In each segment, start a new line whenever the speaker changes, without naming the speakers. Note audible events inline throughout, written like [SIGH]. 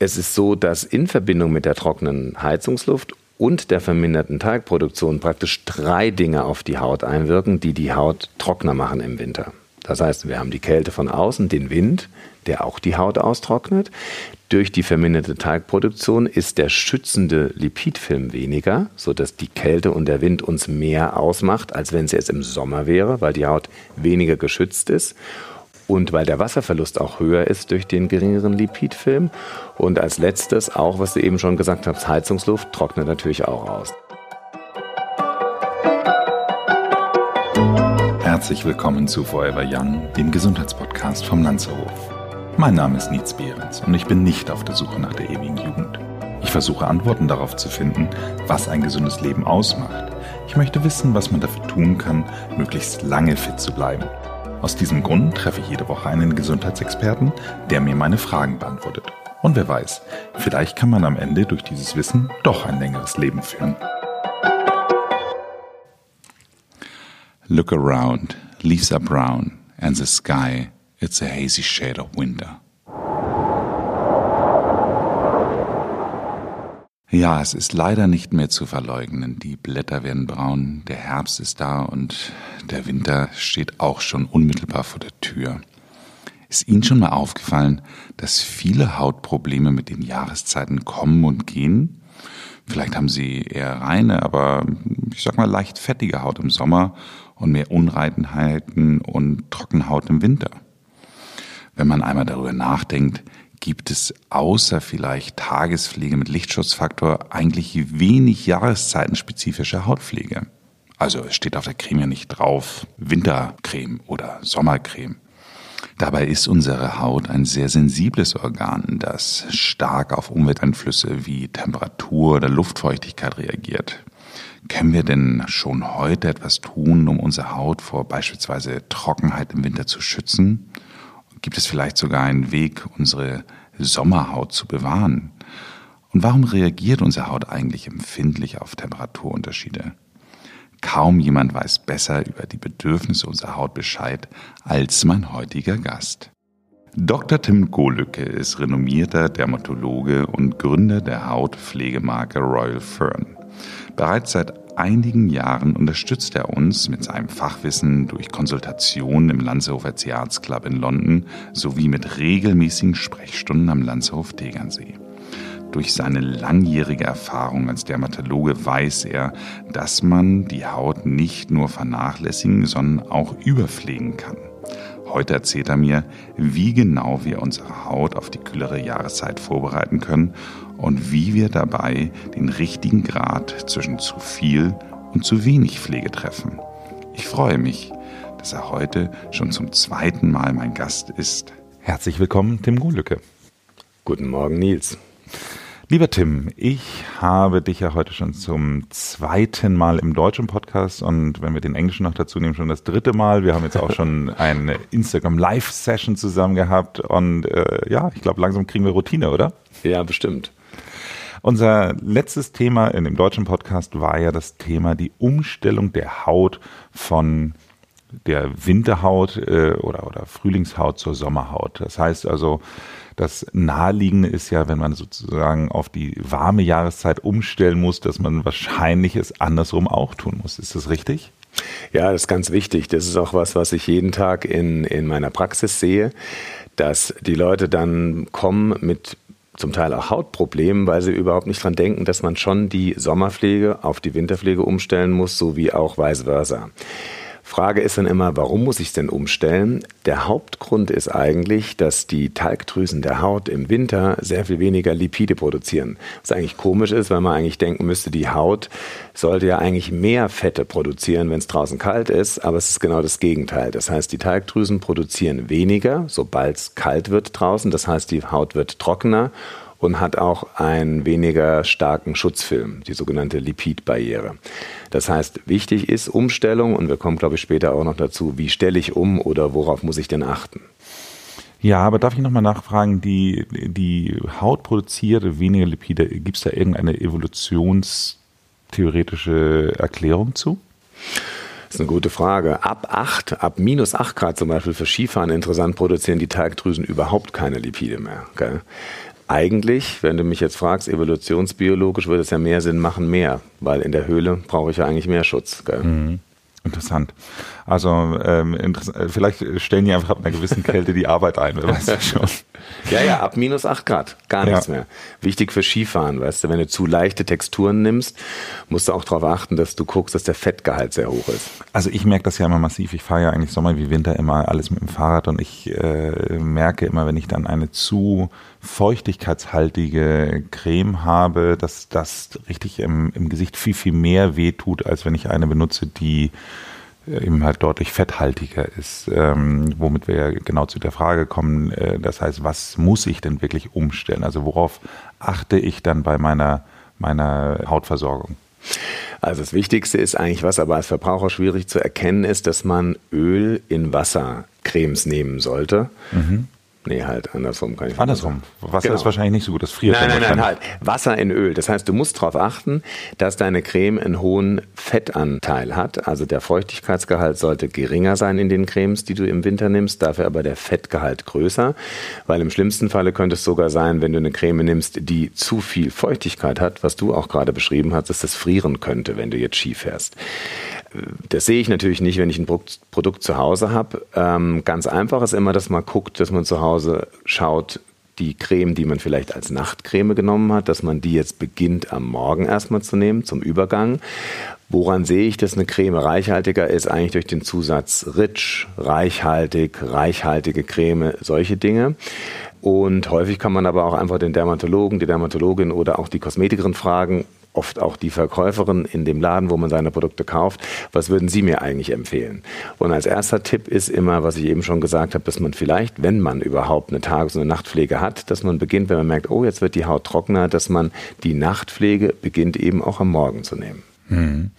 Es ist so, dass in Verbindung mit der trockenen Heizungsluft und der verminderten Teigproduktion praktisch drei Dinge auf die Haut einwirken, die die Haut trockener machen im Winter. Das heißt, wir haben die Kälte von außen, den Wind, der auch die Haut austrocknet. Durch die verminderte Teigproduktion ist der schützende Lipidfilm weniger, sodass die Kälte und der Wind uns mehr ausmacht, als wenn es jetzt im Sommer wäre, weil die Haut weniger geschützt ist und weil der Wasserverlust auch höher ist durch den geringeren Lipidfilm. Und als letztes auch, was du eben schon gesagt hast, Heizungsluft trocknet natürlich auch aus.
Herzlich willkommen zu Forever Young, dem Gesundheitspodcast vom Lanzerhof. Mein Name ist Nietz Behrens und ich bin nicht auf der Suche nach der ewigen Jugend. Ich versuche Antworten darauf zu finden, was ein gesundes Leben ausmacht. Ich möchte wissen, was man dafür tun kann, möglichst lange fit zu bleiben aus diesem Grund treffe ich jede Woche einen Gesundheitsexperten, der mir meine Fragen beantwortet. Und wer weiß, vielleicht kann man am Ende durch dieses Wissen doch ein längeres Leben führen.
Look around, leaves are brown, and the sky, it's a hazy shade of winter. Ja, es ist leider nicht mehr zu verleugnen. Die Blätter werden braun, der Herbst ist da und der Winter steht auch schon unmittelbar vor der Tür. Ist Ihnen schon mal aufgefallen, dass viele Hautprobleme mit den Jahreszeiten kommen und gehen? Vielleicht haben Sie eher reine, aber ich sag mal leicht fettige Haut im Sommer und mehr Unreitenheiten und Trockenhaut im Winter. Wenn man einmal darüber nachdenkt, gibt es außer vielleicht Tagespflege mit Lichtschutzfaktor eigentlich wenig jahreszeitenspezifische Hautpflege. Also es steht auf der Creme ja nicht drauf Wintercreme oder Sommercreme. Dabei ist unsere Haut ein sehr sensibles Organ, das stark auf Umwelteinflüsse wie Temperatur oder Luftfeuchtigkeit reagiert. Können wir denn schon heute etwas tun, um unsere Haut vor beispielsweise Trockenheit im Winter zu schützen? Gibt es vielleicht sogar einen Weg, unsere Sommerhaut zu bewahren? Und warum reagiert unsere Haut eigentlich empfindlich auf Temperaturunterschiede? Kaum jemand weiß besser über die Bedürfnisse unserer Haut Bescheid als mein heutiger Gast. Dr. Tim Golücke ist renommierter Dermatologe und Gründer der Hautpflegemarke Royal Fern. Bereits seit einigen Jahren unterstützt er uns mit seinem Fachwissen durch Konsultationen im Landshofer Club in London sowie mit regelmäßigen Sprechstunden am Landshof Tegernsee. Durch seine langjährige Erfahrung als Dermatologe weiß er, dass man die Haut nicht nur vernachlässigen, sondern auch überpflegen kann. Heute erzählt er mir, wie genau wir unsere Haut auf die kühlere Jahreszeit vorbereiten können und wie wir dabei den richtigen Grad zwischen zu viel und zu wenig Pflege treffen. Ich freue mich, dass er heute schon zum zweiten Mal mein Gast ist. Herzlich willkommen, Tim Golücke.
Guten Morgen, Nils.
Lieber Tim, ich habe dich ja heute schon zum zweiten Mal im deutschen Podcast und wenn wir den englischen noch dazu nehmen, schon das dritte Mal. Wir haben jetzt auch schon [LAUGHS] eine Instagram Live-Session zusammen gehabt und äh, ja, ich glaube, langsam kriegen wir Routine, oder?
Ja, bestimmt.
Unser letztes Thema in dem deutschen Podcast war ja das Thema die Umstellung der Haut von der Winterhaut äh, oder, oder Frühlingshaut zur Sommerhaut. Das heißt also, das Naheliegende ist ja, wenn man sozusagen auf die warme Jahreszeit umstellen muss, dass man wahrscheinlich es andersrum auch tun muss. Ist das richtig?
Ja, das ist ganz wichtig. Das ist auch was, was ich jeden Tag in, in meiner Praxis sehe, dass die Leute dann kommen mit zum Teil auch Hautproblemen, weil sie überhaupt nicht dran denken, dass man schon die Sommerpflege auf die Winterpflege umstellen muss, so wie auch vice versa. Frage ist dann immer, warum muss ich es denn umstellen? Der Hauptgrund ist eigentlich, dass die Talgdrüsen der Haut im Winter sehr viel weniger Lipide produzieren. Was eigentlich komisch ist, weil man eigentlich denken müsste, die Haut sollte ja eigentlich mehr Fette produzieren, wenn es draußen kalt ist, aber es ist genau das Gegenteil. Das heißt, die Talgdrüsen produzieren weniger, sobald es kalt wird draußen. Das heißt, die Haut wird trockener und hat auch einen weniger starken Schutzfilm, die sogenannte Lipidbarriere. Das heißt, wichtig ist Umstellung und wir kommen, glaube ich, später auch noch dazu, wie stelle ich um oder worauf muss ich denn achten?
Ja, aber darf ich nochmal nachfragen, die, die Haut produziert weniger Lipide, gibt es da irgendeine evolutionstheoretische Erklärung zu?
Das ist eine gute Frage. Ab 8, ab minus 8 Grad zum Beispiel für Skifahren interessant, produzieren die Talgdrüsen überhaupt keine Lipide mehr. Gell? Eigentlich, wenn du mich jetzt fragst, evolutionsbiologisch würde es ja mehr Sinn machen, mehr, weil in der Höhle brauche ich ja eigentlich mehr Schutz. Mhm.
Interessant. Also ähm, interess äh, vielleicht stellen die einfach ab einer gewissen Kälte die Arbeit ein, wer weiß ja schon. [LAUGHS]
Ja, ja, ab minus 8 Grad, gar nichts ja. mehr. Wichtig für Skifahren, weißt du, wenn du zu leichte Texturen nimmst, musst du auch darauf achten, dass du guckst, dass der Fettgehalt sehr hoch ist.
Also ich merke das ja immer massiv. Ich fahre ja eigentlich Sommer wie Winter immer alles mit dem Fahrrad und ich äh, merke immer, wenn ich dann eine zu feuchtigkeitshaltige Creme habe, dass das richtig im, im Gesicht viel, viel mehr wehtut, als wenn ich eine benutze, die äh, eben halt deutlich fetthaltiger ist, ähm, womit wir ja genau zu der Frage kommen, äh, das heißt, was muss ich denn wirklich umstellen? Also worauf achte ich dann bei meiner, meiner Hautversorgung?
Also das Wichtigste ist eigentlich, was aber als Verbraucher schwierig zu erkennen ist, dass man Öl in Wassercremes nehmen sollte. Mhm. Nee, halt andersrum kann ich
Andersrum. Wasser genau. ist wahrscheinlich nicht so gut, das friert
Nein, nein, nein, halt. Wasser in Öl. Das heißt, du musst darauf achten, dass deine Creme einen hohen Fettanteil hat. Also der Feuchtigkeitsgehalt sollte geringer sein in den Cremes, die du im Winter nimmst, dafür aber der Fettgehalt größer. Weil im schlimmsten Falle könnte es sogar sein, wenn du eine Creme nimmst, die zu viel Feuchtigkeit hat, was du auch gerade beschrieben hast, dass das frieren könnte, wenn du jetzt Ski fährst. Das sehe ich natürlich nicht, wenn ich ein Produkt zu Hause habe. Ähm, ganz einfach ist immer, dass man guckt, dass man zu Hause schaut, die Creme, die man vielleicht als Nachtcreme genommen hat, dass man die jetzt beginnt am Morgen erstmal zu nehmen zum Übergang. Woran sehe ich, dass eine Creme reichhaltiger ist? Eigentlich durch den Zusatz rich, reichhaltig, reichhaltige Creme, solche Dinge. Und häufig kann man aber auch einfach den Dermatologen, die Dermatologin oder auch die Kosmetikerin fragen, oft auch die Verkäuferin in dem Laden, wo man seine Produkte kauft, was würden Sie mir eigentlich empfehlen? Und als erster Tipp ist immer, was ich eben schon gesagt habe, dass man vielleicht, wenn man überhaupt eine Tages- und eine Nachtpflege hat, dass man beginnt, wenn man merkt, oh, jetzt wird die Haut trockener, dass man die Nachtpflege beginnt eben auch am Morgen zu nehmen. Hm.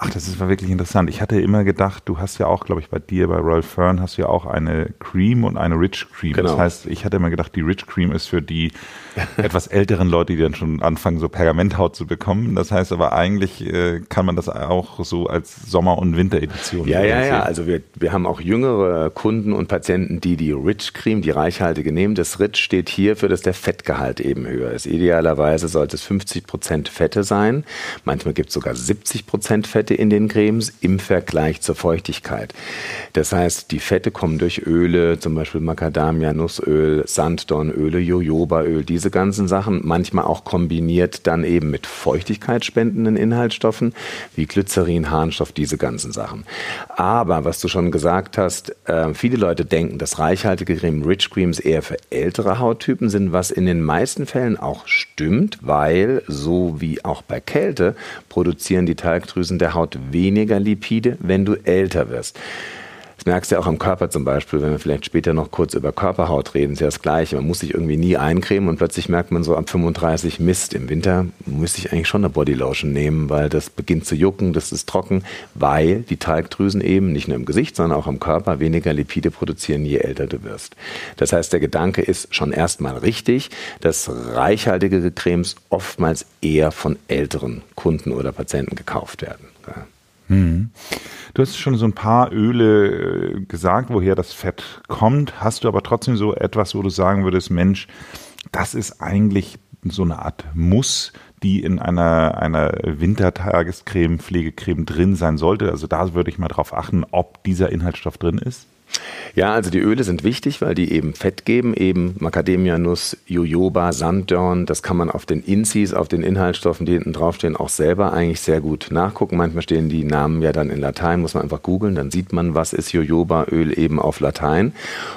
Ach, das ist wirklich interessant. Ich hatte immer gedacht, du hast ja auch, glaube ich, bei dir, bei Royal Fern, hast du ja auch eine Cream und eine Rich Cream. Genau. Das heißt, ich hatte immer gedacht, die Rich Cream ist für die [LAUGHS] etwas älteren Leute, die dann schon anfangen, so Pergamenthaut zu bekommen. Das heißt aber eigentlich äh, kann man das auch so als Sommer- und Winteredition
Ja, ja, ja. Also wir, wir haben auch jüngere Kunden und Patienten, die die Rich Cream, die reichhaltige nehmen. Das Rich steht hier für, dass der Fettgehalt eben höher ist. Idealerweise sollte es 50 Prozent Fette sein. Manchmal gibt es sogar 70 Prozent Fette Fette in den Cremes im Vergleich zur Feuchtigkeit. Das heißt, die Fette kommen durch Öle, zum Beispiel Macadamia, Nussöl, Sanddornöle, Jojobaöl, diese ganzen Sachen, manchmal auch kombiniert dann eben mit feuchtigkeitsspendenden Inhaltsstoffen wie Glycerin, Harnstoff, diese ganzen Sachen. Aber was du schon gesagt hast, äh, viele Leute denken, dass reichhaltige Creme, Rich Creams eher für ältere Hauttypen sind, was in den meisten Fällen auch stimmt, weil so wie auch bei Kälte produzieren die Talgdrüsen der Haut Haut weniger Lipide, wenn du älter wirst. Das merkst du ja auch am Körper zum Beispiel, wenn wir vielleicht später noch kurz über Körperhaut reden, ist ja das Gleiche. Man muss sich irgendwie nie eincremen und plötzlich merkt man so ab 35 Mist. Im Winter müsste ich eigentlich schon eine Bodylotion nehmen, weil das beginnt zu jucken, das ist trocken, weil die Talgdrüsen eben nicht nur im Gesicht, sondern auch am Körper weniger Lipide produzieren, je älter du wirst. Das heißt, der Gedanke ist schon erstmal richtig, dass reichhaltige Cremes oftmals eher von älteren Kunden oder Patienten gekauft werden.
Hm. Du hast schon so ein paar Öle äh, gesagt, woher das Fett kommt. Hast du aber trotzdem so etwas, wo du sagen würdest, Mensch, das ist eigentlich so eine Art Muss, die in einer, einer Wintertagescreme, Pflegecreme drin sein sollte. Also da würde ich mal drauf achten, ob dieser Inhaltsstoff drin ist.
Ja, also die Öle sind wichtig, weil die eben Fett geben, eben Macadamia-Nuss, Jojoba, Sanddorn. Das kann man auf den Insis, auf den Inhaltsstoffen, die hinten draufstehen, auch selber eigentlich sehr gut nachgucken. Manchmal stehen die Namen ja dann in Latein, muss man einfach googeln, dann sieht man, was ist Jojobaöl eben auf Latein.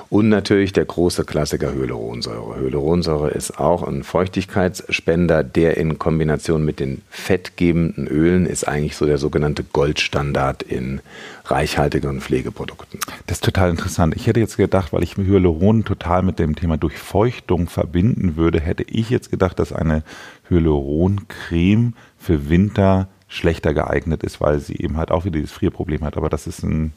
Und natürlich der große Klassiker Hyaluronsäure. Hyaluronsäure ist auch ein Feuchtigkeitsspender, der in Kombination mit den fettgebenden Ölen ist eigentlich so der sogenannte Goldstandard in reichhaltigen Pflegeprodukten.
Das ist total interessant. Ich hätte jetzt gedacht, weil ich Hyaluron total mit dem Thema Durchfeuchtung verbinden würde, hätte ich jetzt gedacht, dass eine Hyaluroncreme für Winter schlechter geeignet ist, weil sie eben halt auch wieder dieses Frierproblem hat. Aber das ist ein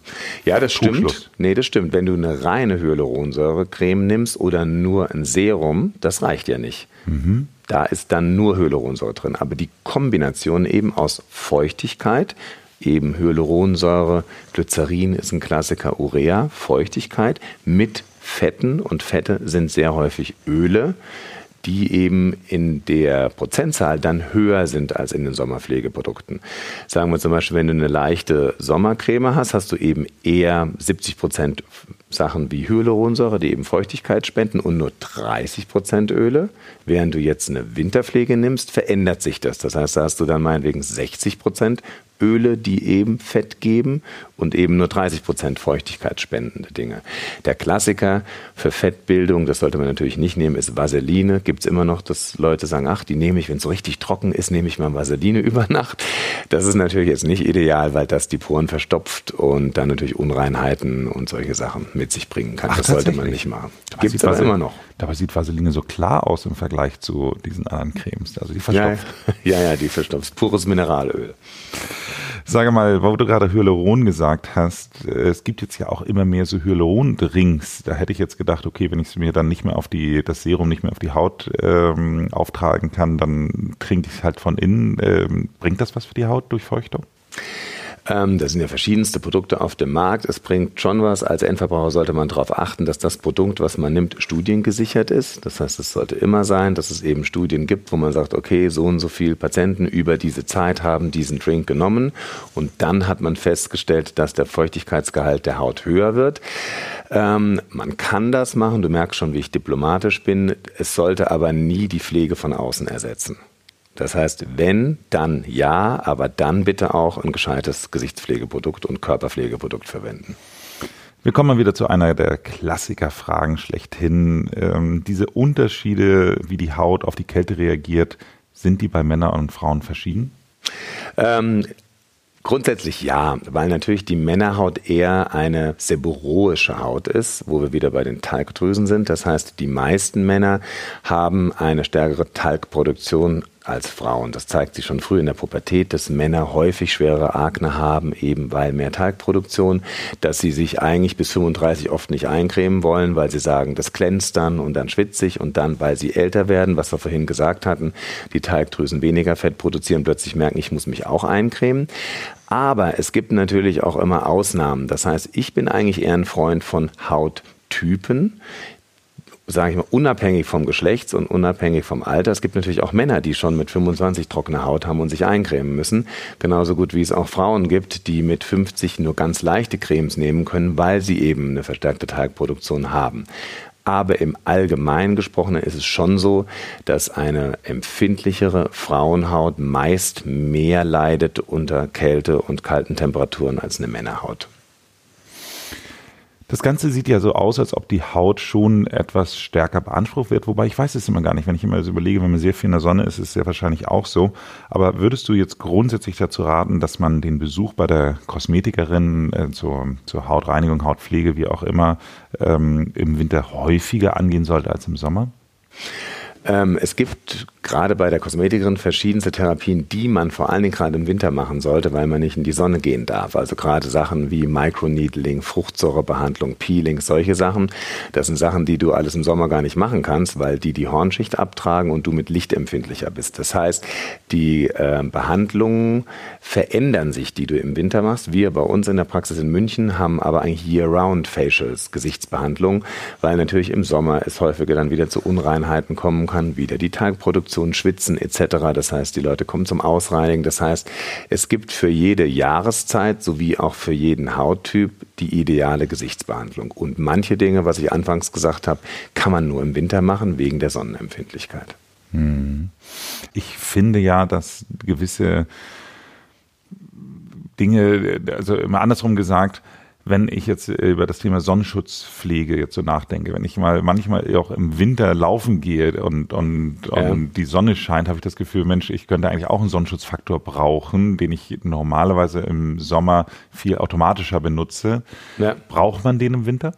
Ja, das stimmt. Nee, das stimmt. Wenn du eine reine Hyaluronsäure-Creme nimmst oder nur ein Serum, das reicht ja nicht. Mhm. Da ist dann nur Hyaluronsäure drin. Aber die Kombination eben aus Feuchtigkeit, eben Hyaluronsäure, Glycerin ist ein Klassiker, Urea, Feuchtigkeit mit Fetten und Fette sind sehr häufig Öle. die eben in der Prozentzahl dann höher sind als in den Sommerpflegeprodukten. Sagen wir zum Beispiel, wenn du eine leichte Sommercreme hast, hast du eben eher 70 Prozent Sachen wie Hyaluronsäure, die eben Feuchtigkeit spenden und nur 30 Prozent Öle. Während du jetzt eine Winterpflege nimmst, verändert sich das. Das heißt, da hast du dann meinetwegen 60 Prozent Öle, die eben Fett geben und eben nur 30 Prozent Feuchtigkeit spendende Dinge. Der Klassiker für Fettbildung, das sollte man natürlich nicht nehmen, ist Vaseline. Gibt es immer noch, dass Leute sagen, ach, die nehme ich, wenn es so richtig trocken ist, nehme ich mal Vaseline [LAUGHS] über Nacht. Das ist natürlich jetzt nicht ideal, weil das die Poren verstopft und dann natürlich Unreinheiten und solche Sachen mit sich bringen kann. Ach, das sollte man nicht machen.
Gibt es aber immer noch. Dabei sieht Vaseline so klar aus im Vergleich zu diesen anderen Cremes. Also die
verstopft. Ja, [LAUGHS] ja, ja die verstopft. Pures Mineralöl.
Sage mal, wo du gerade Hyaluron gesagt hast, es gibt jetzt ja auch immer mehr so Hyaluron-Drinks. Da hätte ich jetzt gedacht, okay, wenn ich es mir dann nicht mehr auf die, das Serum nicht mehr auf die Haut ähm, auftragen kann, dann trinke ich es halt von innen. Ähm, bringt das was für die Haut, Durchfeuchtung?
Ähm, da sind ja verschiedenste Produkte auf dem Markt. Es bringt schon was. Als Endverbraucher sollte man darauf achten, dass das Produkt, was man nimmt, studiengesichert ist. Das heißt, es sollte immer sein, dass es eben Studien gibt, wo man sagt, okay, so und so viele Patienten über diese Zeit haben diesen Drink genommen. Und dann hat man festgestellt, dass der Feuchtigkeitsgehalt der Haut höher wird. Ähm, man kann das machen. Du merkst schon, wie ich diplomatisch bin. Es sollte aber nie die Pflege von außen ersetzen. Das heißt, wenn, dann ja, aber dann bitte auch ein gescheites Gesichtspflegeprodukt und Körperpflegeprodukt verwenden.
Wir kommen mal wieder zu einer der Klassikerfragen schlechthin. Ähm, diese Unterschiede, wie die Haut auf die Kälte reagiert, sind die bei Männern und Frauen verschieden?
Ähm, Grundsätzlich ja, weil natürlich die Männerhaut eher eine seborrhoische Haut ist, wo wir wieder bei den Talgdrüsen sind. Das heißt, die meisten Männer haben eine stärkere Talgproduktion als Frauen. Das zeigt sich schon früh in der Pubertät, dass Männer häufig schwere Akne haben, eben weil mehr Talgproduktion, dass sie sich eigentlich bis 35 oft nicht eincremen wollen, weil sie sagen, das glänzt dann und dann schwitzig und dann, weil sie älter werden, was wir vorhin gesagt hatten, die Talgdrüsen weniger Fett produzieren, plötzlich merken, ich muss mich auch eincremen. Aber es gibt natürlich auch immer Ausnahmen. Das heißt, ich bin eigentlich eher ein Freund von Hauttypen sage ich mal, unabhängig vom Geschlechts und unabhängig vom Alter. Es gibt natürlich auch Männer, die schon mit 25 trockene Haut haben und sich eincremen müssen. Genauso gut wie es auch Frauen gibt, die mit 50 nur ganz leichte Cremes nehmen können, weil sie eben eine verstärkte Talgproduktion haben. Aber im Allgemeinen gesprochen ist es schon so, dass eine empfindlichere Frauenhaut meist mehr leidet unter Kälte und kalten Temperaturen als eine Männerhaut.
Das Ganze sieht ja so aus, als ob die Haut schon etwas stärker beansprucht wird, wobei ich weiß es immer gar nicht. Wenn ich immer so überlege, wenn man sehr viel in der Sonne ist, ist es ja wahrscheinlich auch so. Aber würdest du jetzt grundsätzlich dazu raten, dass man den Besuch bei der Kosmetikerin äh, zur, zur Hautreinigung, Hautpflege, wie auch immer, ähm, im Winter häufiger angehen sollte als im Sommer?
Ähm, es gibt gerade bei der Kosmetikerin verschiedenste Therapien, die man vor allen Dingen gerade im Winter machen sollte, weil man nicht in die Sonne gehen darf. Also gerade Sachen wie Microneedling, Fruchtsäurebehandlung, Peeling, solche Sachen. Das sind Sachen, die du alles im Sommer gar nicht machen kannst, weil die die Hornschicht abtragen und du mit Licht empfindlicher bist. Das heißt, die äh, Behandlungen verändern sich, die du im Winter machst. Wir bei uns in der Praxis in München haben aber eigentlich Year-Round Facials, Gesichtsbehandlung, weil natürlich im Sommer es häufiger dann wieder zu Unreinheiten kommen kann, wieder die Tagproduktion, Schwitzen etc. Das heißt, die Leute kommen zum Ausreinigen. Das heißt, es gibt für jede Jahreszeit sowie auch für jeden Hauttyp die ideale Gesichtsbehandlung. Und manche Dinge, was ich anfangs gesagt habe, kann man nur im Winter machen wegen der Sonnenempfindlichkeit. Hm.
Ich finde ja, dass gewisse Dinge, also immer andersrum gesagt, wenn ich jetzt über das Thema Sonnenschutzpflege jetzt so nachdenke, wenn ich mal manchmal auch im Winter laufen gehe und, und, ja. und die Sonne scheint, habe ich das Gefühl, Mensch, ich könnte eigentlich auch einen Sonnenschutzfaktor brauchen, den ich normalerweise im Sommer viel automatischer benutze. Ja. Braucht man den im Winter?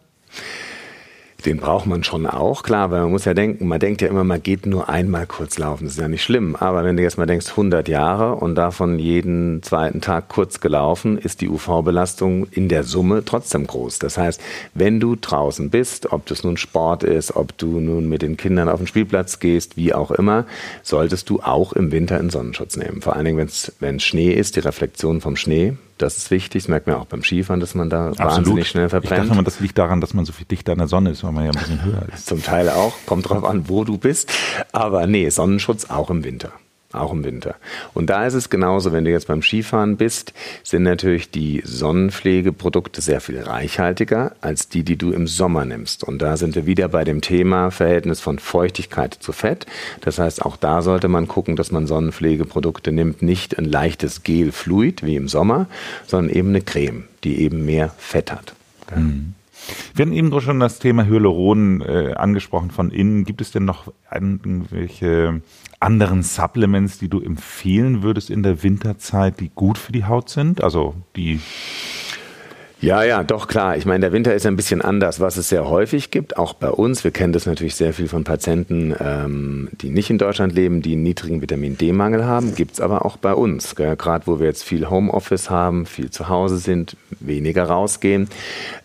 Den braucht man schon auch, klar, weil man muss ja denken, man denkt ja immer, man geht nur einmal kurz laufen, das ist ja nicht schlimm. Aber wenn du jetzt mal denkst, 100 Jahre und davon jeden zweiten Tag kurz gelaufen, ist die UV-Belastung in der Summe trotzdem groß. Das heißt, wenn du draußen bist, ob das nun Sport ist, ob du nun mit den Kindern auf den Spielplatz gehst, wie auch immer, solltest du auch im Winter einen Sonnenschutz nehmen. Vor allen Dingen, wenn es Schnee ist, die Reflexion vom Schnee Das ist wichtig. Das merkt man auch beim Skifahren, dass man da Absolut. wahnsinnig schnell verbrennt.
Ich dachte das liegt daran, dass man so viel dichter an der Sonne ist, weil man ja ein bisschen höher ist.
Zum Teil auch. Kommt drauf an, wo du bist. Aber nee, Sonnenschutz auch im Winter auch im Winter. Und da ist es genauso, wenn du jetzt beim Skifahren bist, sind natürlich die Sonnenpflegeprodukte sehr viel reichhaltiger als die, die du im Sommer nimmst. Und da sind wir wieder bei dem Thema Verhältnis von Feuchtigkeit zu Fett. Das heißt, auch da sollte man gucken, dass man Sonnenpflegeprodukte nimmt, nicht ein leichtes Gel-Fluid wie im Sommer, sondern eben eine Creme, die eben mehr Fett hat. Mhm.
Wir hatten eben schon das Thema Hyaluron äh, angesprochen von innen. Gibt es denn noch irgendwelche anderen Supplements, die du empfehlen würdest in der Winterzeit, die gut für die Haut sind? Also die
ja, ja, doch klar. Ich meine, der Winter ist ein bisschen anders, was es sehr häufig gibt, auch bei uns. Wir kennen das natürlich sehr viel von Patienten, ähm, die nicht in Deutschland leben, die einen niedrigen Vitamin D-Mangel haben. Gibt's aber auch bei uns. Gerade wo wir jetzt viel Homeoffice haben, viel zu Hause sind, weniger rausgehen,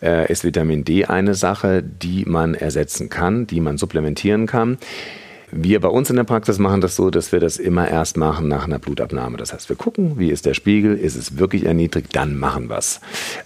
äh, ist Vitamin D eine Sache, die man ersetzen kann, die man supplementieren kann. Wir bei uns in der Praxis machen das so, dass wir das immer erst machen nach einer Blutabnahme. Das heißt, wir gucken, wie ist der Spiegel, ist es wirklich erniedrigt, dann machen wir es.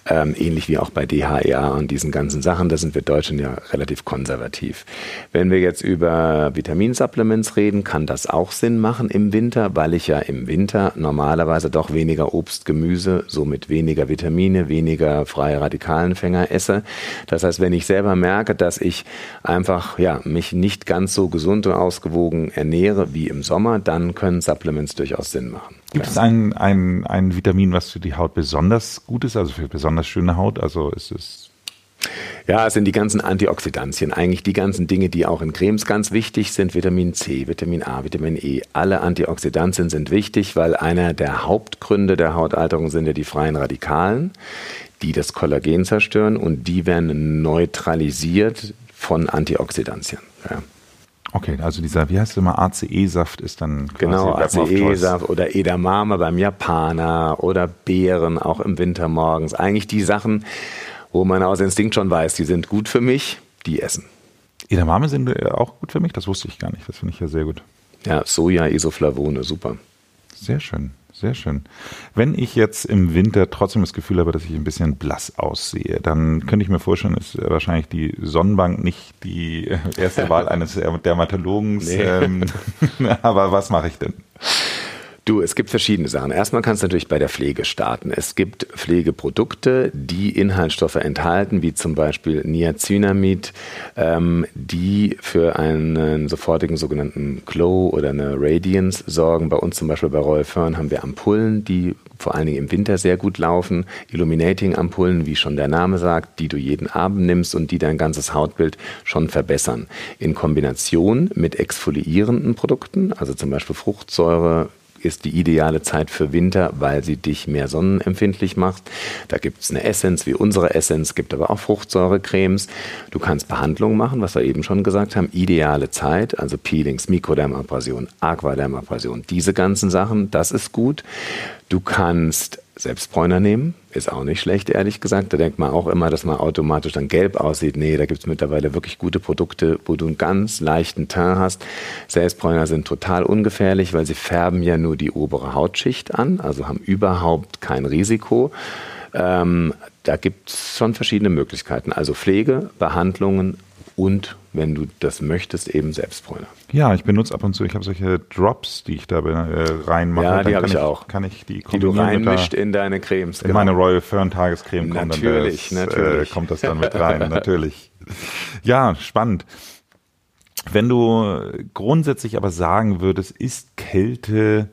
Ähm, ähnlich wie auch bei DHEA und diesen ganzen Sachen, da sind wir Deutschen ja relativ konservativ. Wenn wir jetzt über Vitaminsupplements reden, kann das auch Sinn machen im Winter, weil ich ja im Winter normalerweise doch weniger Obst, Gemüse, somit weniger Vitamine, weniger freie Radikalenfänger esse. Das heißt, wenn ich selber merke, dass ich einfach ja, mich nicht ganz so gesund und ausgewogen ernähre wie im Sommer, dann können Supplements durchaus Sinn machen.
Gibt ja. es ein, ein, ein Vitamin, was für die Haut besonders gut ist, also für besonders schöne Haut? Also ist es
ja, es sind die ganzen Antioxidantien, eigentlich die ganzen Dinge, die auch in Cremes ganz wichtig sind. Vitamin C, Vitamin A, Vitamin E. Alle Antioxidantien sind wichtig, weil einer der Hauptgründe der Hautalterung sind ja die freien Radikalen, die das Kollagen zerstören und die werden neutralisiert von Antioxidantien. Ja.
Okay, also dieser, wie heißt es immer, ACE-Saft ist dann
Genau, ACE-Saft oder Edamame beim Japaner oder Beeren auch im Winter morgens. Eigentlich die Sachen, wo man aus Instinkt schon weiß, die sind gut für mich, die essen.
Edamame sind äh, auch gut für mich? Das wusste ich gar nicht. Das finde ich ja sehr gut.
Ja, Soja, Isoflavone, super.
Sehr schön. Sehr schön. Wenn ich jetzt im Winter trotzdem das Gefühl habe, dass ich ein bisschen blass aussehe, dann könnte ich mir vorstellen, ist wahrscheinlich die Sonnenbank nicht die erste Wahl eines Dermatologen. Nee. Ähm, [LAUGHS] aber was mache ich denn?
Du, es gibt verschiedene Sachen. Erstmal kannst du natürlich bei der Pflege starten. Es gibt Pflegeprodukte, die Inhaltsstoffe enthalten, wie zum Beispiel Niacinamid, ähm, die für einen sofortigen sogenannten Glow oder eine Radiance sorgen. Bei uns zum Beispiel bei Royal Fern haben wir Ampullen, die vor allen Dingen im Winter sehr gut laufen. Illuminating-Ampullen, wie schon der Name sagt, die du jeden Abend nimmst und die dein ganzes Hautbild schon verbessern. In Kombination mit exfoliierenden Produkten, also zum Beispiel Fruchtsäure, ist die ideale Zeit für Winter, weil sie dich mehr sonnenempfindlich macht. Da gibt es eine Essenz wie unsere Essenz, gibt aber auch Fruchtsäurecremes. Du kannst Behandlungen machen, was wir eben schon gesagt haben. Ideale Zeit, also Peelings, Mikrodermabrasion, Aquadermabrasion, diese ganzen Sachen, das ist gut. Du kannst Selbstbräuner nehmen, ist auch nicht schlecht, ehrlich gesagt. Da denkt man auch immer, dass man automatisch dann gelb aussieht. Nee, da gibt es mittlerweile wirklich gute Produkte, wo du einen ganz leichten Teint hast. Selbstbräuner sind total ungefährlich, weil sie färben ja nur die obere Hautschicht an, also haben überhaupt kein Risiko. Ähm, da gibt es schon verschiedene Möglichkeiten. Also Pflege, Behandlungen und wenn du das möchtest, eben Selbstbräuner.
Ja, ich benutze ab und zu, ich habe solche Drops, die ich da äh, reinmache.
Ja, die habe ich, auch.
Kann ich die
Die du reinmischt in deine Cremes.
In genau. meine Royal Fern Tagescreme
kommt natürlich, dann das, natürlich.
Äh, kommt das dann mit rein, [LAUGHS] natürlich. Ja, spannend. Wenn du grundsätzlich aber sagen würdest, ist Kälte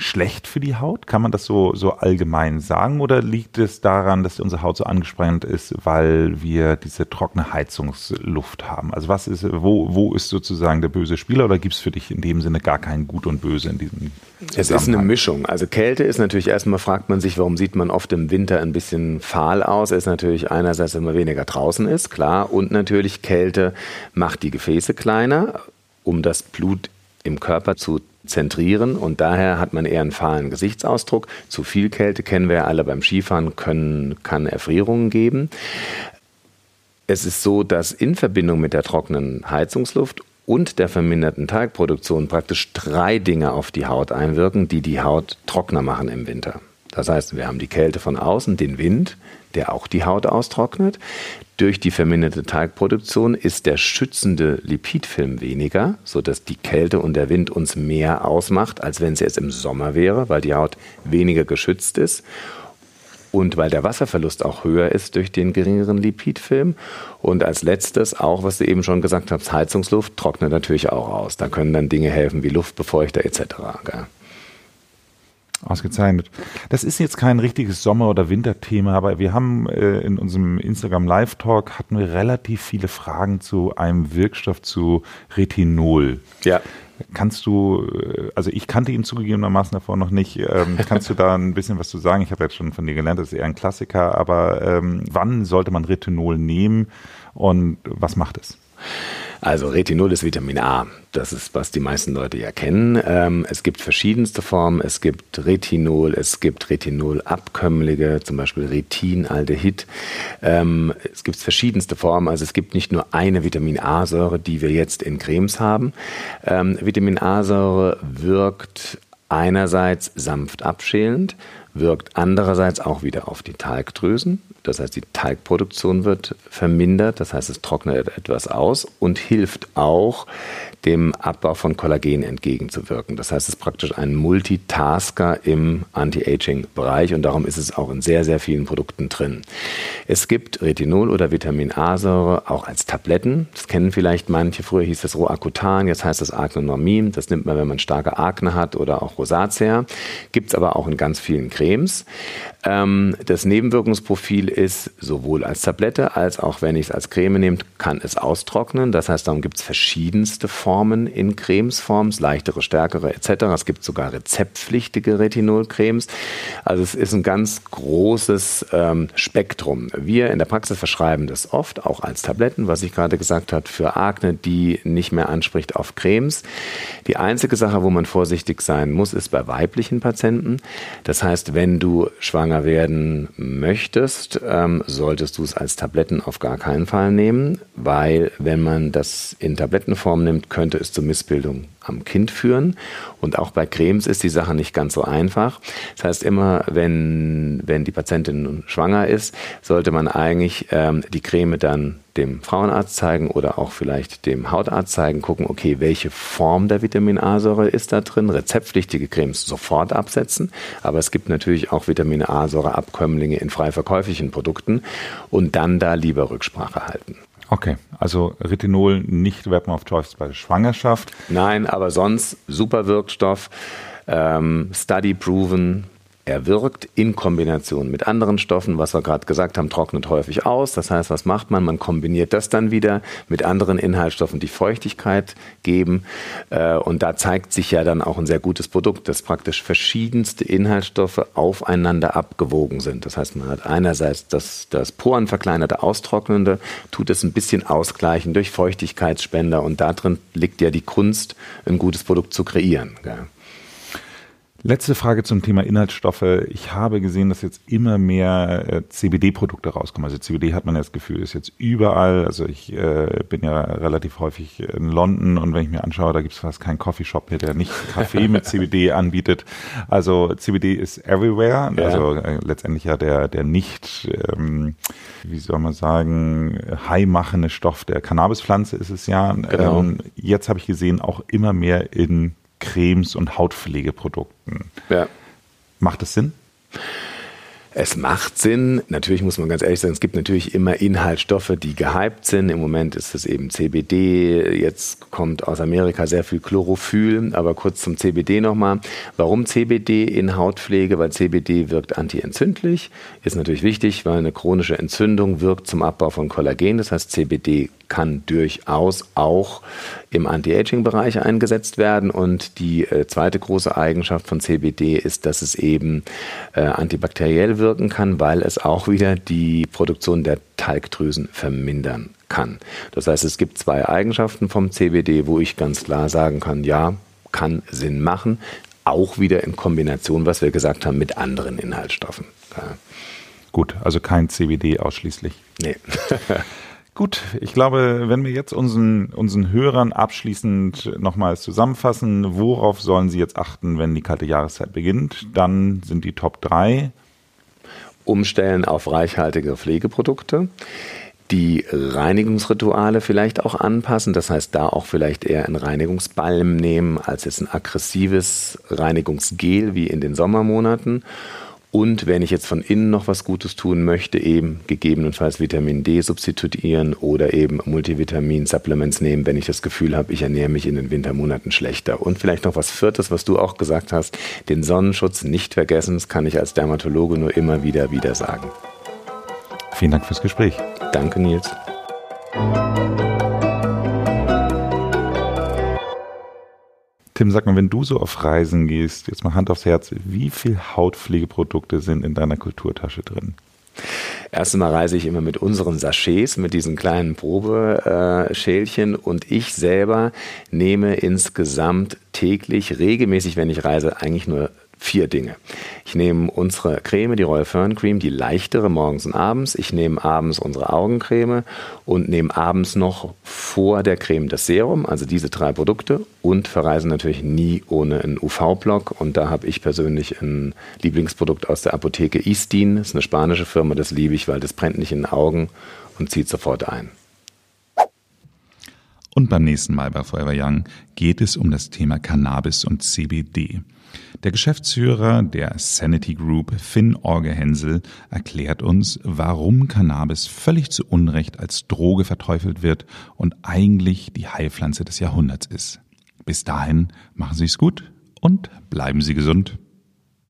schlecht für die Haut? Kann man das so, so allgemein sagen? Oder liegt es daran, dass unsere Haut so angespannt ist, weil wir diese trockene Heizungsluft haben? Also was ist, wo, wo ist sozusagen der böse Spieler oder gibt es für dich in dem Sinne gar kein Gut und Böse in diesem
Es ist eine Mischung. Also Kälte ist natürlich erstmal, fragt man sich, warum sieht man oft im Winter ein bisschen fahl aus? Ist natürlich einerseits, wenn man weniger draußen ist, klar. Und natürlich Kälte macht die Gefäße kleiner, um das Blut im Körper zu zentrieren und daher hat man eher einen fahlen Gesichtsausdruck. Zu viel Kälte kennen wir ja alle beim Skifahren, können, kann Erfrierungen geben. Es ist so, dass in Verbindung mit der trockenen Heizungsluft und der verminderten Teigproduktion praktisch drei Dinge auf die Haut einwirken, die die Haut trockener machen im Winter. Das heißt, wir haben die Kälte von außen, den Wind, der auch die Haut austrocknet. Durch die verminderte Talgproduktion ist der schützende Lipidfilm weniger, sodass die Kälte und der Wind uns mehr ausmacht, als wenn es jetzt im Sommer wäre, weil die Haut weniger geschützt ist und weil der Wasserverlust auch höher ist durch den geringeren Lipidfilm. Und als letztes auch, was du eben schon gesagt hast, Heizungsluft trocknet natürlich auch aus. Da können dann Dinge helfen wie Luftbefeuchter etc. Gell?
Ausgezeichnet. Das ist jetzt kein richtiges Sommer- oder Winterthema, aber wir haben äh, in unserem Instagram Live Talk hatten wir relativ viele Fragen zu einem Wirkstoff zu Retinol.
Ja.
Kannst du, äh, also ich kannte ihn zugegebenermaßen davor noch nicht, ähm, kannst du da ein bisschen was zu sagen? Ich habe jetzt schon von dir gelernt, das ist eher ein Klassiker, aber ähm, wann sollte man Retinol nehmen und was macht es?
Also Retinol ist Vitamin A. Das ist, was die meisten Leute ja kennen. Ähm, es gibt verschiedenste Formen. Es gibt Retinol, es gibt Retinolabkömmlinge, zum Beispiel Retinaldehyd. Ähm, es gibt verschiedenste Formen. Also es gibt nicht nur eine Vitamin A-Säure, die wir jetzt in Cremes haben. Ähm, Vitamin A-Säure wirkt einerseits sanft abschälend, wirkt andererseits auch wieder auf die Talgdrüsen. Das heißt, die Talgproduktion wird vermindert, das heißt, es trocknet etwas aus und hilft auch, dem Abbau von Kollagen entgegenzuwirken. Das heißt, es ist praktisch ein Multitasker im Anti-Aging-Bereich und darum ist es auch in sehr, sehr vielen Produkten drin. Es gibt Retinol oder Vitamin A-Säure auch als Tabletten. Das kennen vielleicht manche. Früher hieß es Roacutan, jetzt heißt es Agnonormin. Das nimmt man, wenn man starke Akne hat oder auch Rosacea. Gibt es aber auch in ganz vielen Cremes. Ähm, das Nebenwirkungsprofil ist sowohl als Tablette als auch wenn ich es als Creme nehme, kann es austrocknen. Das heißt, darum gibt es verschiedenste Formen in Cremesforms, leichtere, stärkere etc. Es gibt sogar rezeptpflichtige Retinolcremes. Also es ist ein ganz großes ähm, Spektrum. Wir in der Praxis verschreiben das oft, auch als Tabletten, was ich gerade gesagt habe, für Akne, die nicht mehr anspricht auf Cremes. Die einzige Sache, wo man vorsichtig sein muss, ist bei weiblichen Patienten. Das heißt, wenn du schwanger schwanger werden möchtest, ähm, solltest du es als Tabletten auf gar keinen Fall nehmen, weil wenn man das in Tablettenform nimmt, könnte es zur Missbildung am Kind führen. Und auch bei Cremes ist die Sache nicht ganz so einfach. Das heißt, immer wenn, wenn die Patientin schwanger ist, sollte man eigentlich ähm, die Creme dann dem Frauenarzt zeigen oder auch vielleicht dem Hautarzt zeigen, gucken, okay, welche Form der Vitamin A-Säure ist da drin. Rezeptpflichtige Cremes sofort absetzen. Aber es gibt natürlich auch Vitamin A-Säure-Abkömmlinge in frei verkäuflichen Produkten und dann da lieber Rücksprache halten.
Okay, also Retinol nicht Weapon of Choice bei der Schwangerschaft.
Nein, aber sonst super Wirkstoff, ähm, Study proven, er wirkt in Kombination mit anderen Stoffen, was wir gerade gesagt haben, trocknet häufig aus. Das heißt, was macht man? Man kombiniert das dann wieder mit anderen Inhaltsstoffen, die Feuchtigkeit geben. Äh, und da zeigt sich ja dann auch ein sehr gutes Produkt, dass praktisch verschiedenste Inhaltsstoffe aufeinander abgewogen sind. Das heißt, man hat einerseits das, das porenverkleinerte, austrocknende, tut es ein bisschen ausgleichen durch Feuchtigkeitsspender. Und darin liegt ja die Kunst, ein gutes Produkt zu kreieren.
Letzte Frage zum Thema Inhaltsstoffe. Ich habe gesehen, dass jetzt immer mehr äh, CBD-Produkte rauskommen. Also CBD hat man ja das Gefühl, ist jetzt überall. Also ich äh, bin ja relativ häufig in London und wenn ich mir anschaue, da gibt es fast keinen Coffeeshop hier, der nicht Kaffee mit CBD [LAUGHS] anbietet. Also CBD ist everywhere. Ja. Also äh, letztendlich ja der, der nicht, ähm, wie soll man sagen, high-machende Stoff der Cannabispflanze ist es ja. Genau. Ähm, jetzt habe ich gesehen, auch immer mehr in Cremes und Hautpflegeprodukten. Ja. Macht das Sinn?
Es macht Sinn. Natürlich muss man ganz ehrlich sagen, es gibt natürlich immer Inhaltsstoffe, die gehypt sind. Im Moment ist es eben CBD. Jetzt kommt aus Amerika sehr viel Chlorophyll. Aber kurz zum CBD nochmal. Warum CBD in Hautpflege? Weil CBD wirkt antientzündlich. Ist natürlich wichtig, weil eine chronische Entzündung wirkt zum Abbau von Kollagen. Das heißt, CBD kann durchaus auch im Anti-Aging-Bereich eingesetzt werden. Und die äh, zweite große Eigenschaft von CBD ist, dass es eben äh, antibakteriell wirken kann, weil es auch wieder die Produktion der Talgdrüsen vermindern kann. Das heißt, es gibt zwei Eigenschaften vom CBD, wo ich ganz klar sagen kann, ja, kann Sinn machen. Auch wieder in Kombination, was wir gesagt haben, mit anderen Inhaltsstoffen. Ja.
Gut, also kein CBD ausschließlich.
Nee. [LAUGHS]
Gut, ich glaube, wenn wir jetzt unseren, unseren Hörern abschließend nochmals zusammenfassen, worauf sollen sie jetzt achten, wenn die kalte Jahreszeit beginnt, dann sind die Top 3.
Umstellen auf reichhaltige Pflegeprodukte die Reinigungsrituale vielleicht auch anpassen. Das heißt, da auch vielleicht eher ein Reinigungsbalm nehmen als jetzt ein aggressives Reinigungsgel wie in den Sommermonaten. Und wenn ich jetzt von innen noch was Gutes tun möchte, eben gegebenenfalls Vitamin D substituieren oder eben Multivitamin-Supplements nehmen, wenn ich das Gefühl habe, ich ernähre mich in den Wintermonaten schlechter. Und vielleicht noch was Viertes, was du auch gesagt hast, den Sonnenschutz nicht vergessen, das kann ich als Dermatologe nur immer wieder wieder sagen.
Vielen Dank fürs Gespräch.
Danke, Nils.
Tim, sag mal, wenn du so auf Reisen gehst, jetzt mal Hand aufs Herz, wie viel Hautpflegeprodukte sind in deiner Kulturtasche drin?
Erst einmal reise ich immer mit unseren Sachets, mit diesen kleinen Probeschälchen und ich selber nehme insgesamt täglich, regelmäßig, wenn ich reise, eigentlich nur vier Dinge. Ich nehme unsere Creme, die Royal Fern Cream, die leichtere morgens und abends. Ich nehme abends unsere Augencreme und nehme abends noch vor der Creme das Serum, also diese drei Produkte und verreise natürlich nie ohne einen UV-Block. Und da habe ich persönlich ein Lieblingsprodukt aus der Apotheke Istin. Das ist eine spanische Firma, das liebe ich, weil das brennt nicht in den Augen und zieht sofort ein.
Und beim nächsten Mal bei Forever Young geht es um das Thema Cannabis und CBD. Der Geschäftsführer der Sanity Group, Finn Orgehensel, erklärt uns, warum Cannabis völlig zu Unrecht als Droge verteufelt wird und eigentlich die Heilpflanze des Jahrhunderts ist. Bis dahin machen Sie es gut und bleiben Sie gesund.